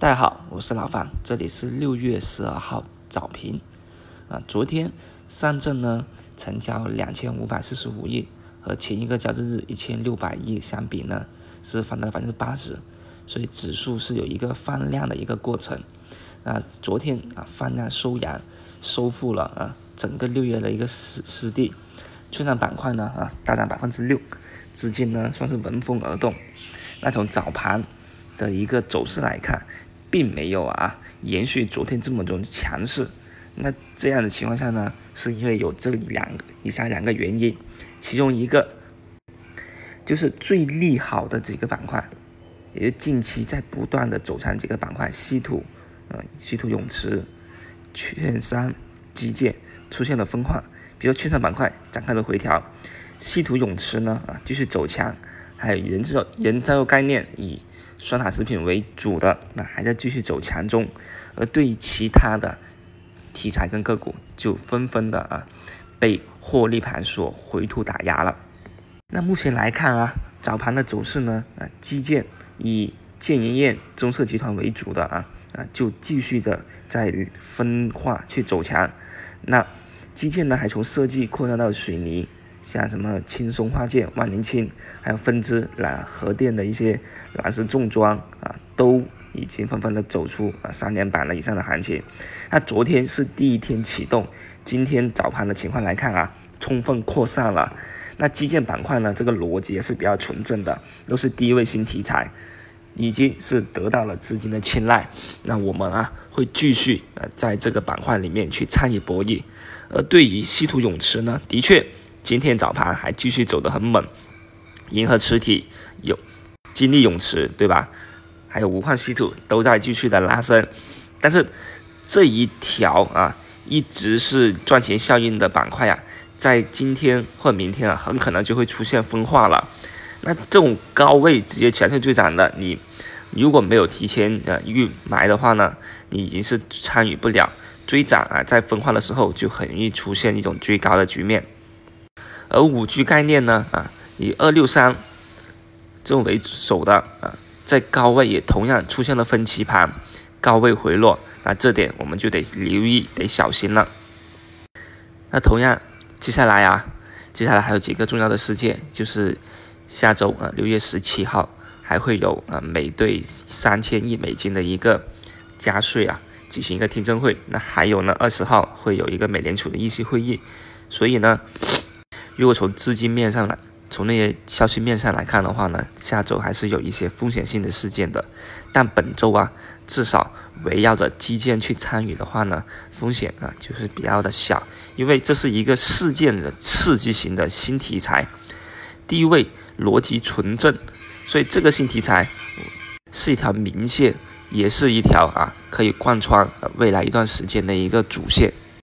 大家好，我是老范，这里是六月十二号早评。啊，昨天上证呢成交两千五百四十五亿，和前一个交易日一千六百亿相比呢，是翻了百分之八十，所以指数是有一个放量的一个过程。啊，昨天啊放量收阳，收复了啊整个六月的一个失失地。券商板块呢啊大涨百分之六，资金呢算是闻风而动。那从早盘的一个走势来看。并没有啊，延续昨天这么种强势。那这样的情况下呢，是因为有这两个以下两个原因，其中一个就是最利好的几个板块，也是近期在不断的走强几个板块，稀土、呃稀土永磁、券商、基建出现了分化。比如券商板块展开了回调，稀土永磁呢啊继续走强，还有人造人造概念以。双塔食品为主的那还在继续走强中，而对于其他的题材跟个股就纷纷的啊被获利盘所回吐打压了。那目前来看啊，早盘的走势呢啊，基建以建银业、中设集团为主的啊啊就继续的在分化去走强。那基建呢还从设计扩张到水泥。像什么轻松化建、万年青，还有分支蓝核电的一些蓝色重装啊，都已经纷纷的走出啊三连板了以上的行情。那昨天是第一天启动，今天早盘的情况来看啊，充分扩散了。那基建板块呢，这个逻辑也是比较纯正的，都是低位新题材，已经是得到了资金的青睐。那我们啊会继续呃在这个板块里面去参与博弈。而对于稀土永磁呢，的确。今天早盘还继续走得很猛，银河磁体有金力永磁对吧？还有无矿稀土都在继续的拉升，但是这一条啊一直是赚钱效应的板块啊，在今天或明天啊很可能就会出现分化了。那这种高位直接强势追涨的，你如果没有提前呃预埋的话呢，你已经是参与不了追涨啊，在分化的时候就很容易出现一种追高的局面。而五 G 概念呢，啊，以二六三这种为首的啊，在高位也同样出现了分歧盘，高位回落，那这点我们就得留意，得小心了。那同样，接下来啊，接下来还有几个重要的事件，就是下周啊，六月十七号还会有啊，美对三千亿美金的一个加税啊，举行一个听证会。那还有呢，二十号会有一个美联储的议息会议，所以呢。如果从资金面上来，从那些消息面上来看的话呢，下周还是有一些风险性的事件的。但本周啊，至少围绕着基建去参与的话呢，风险啊就是比较的小，因为这是一个事件的刺激型的新题材，低位逻辑纯正，所以这个新题材是一条明线，也是一条啊可以贯穿未来一段时间的一个主线。